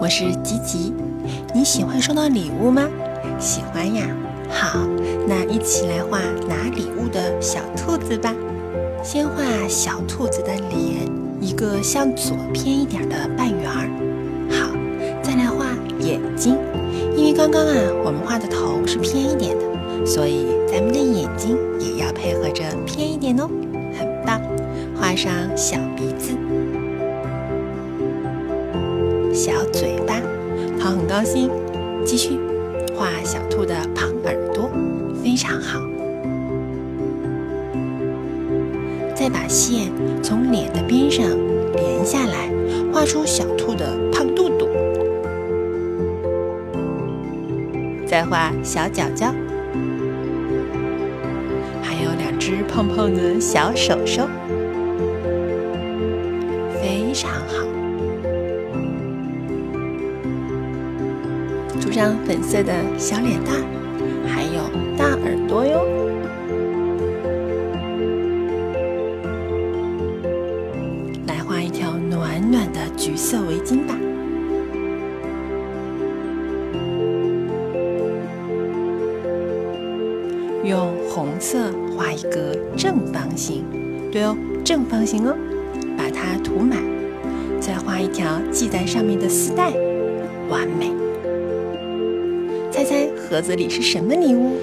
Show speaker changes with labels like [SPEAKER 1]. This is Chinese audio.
[SPEAKER 1] 我是吉吉。你喜欢收到礼物吗？喜欢呀。好，那一起来画拿礼物的小兔子吧。先画小兔子的脸，一个向左偏一点的半圆儿。好，再来画眼睛，因为刚刚啊，我们画的头是偏一点的，所以咱们的眼睛也要配合着偏一点哦。很棒，画上小鼻子。小嘴巴，好，很高兴。继续画小兔的胖耳朵，非常好。再把线从脸的边上连下来，画出小兔的胖肚肚。再画小脚脚，还有两只胖胖的小手手，非常好。涂上粉色的小脸蛋，还有大耳朵哟。来画一条暖暖的橘色围巾吧。用红色画一个正方形，对哦，正方形哦，把它涂满。再画一条系在上面的丝带，完美。猜猜盒子里是什么礼物？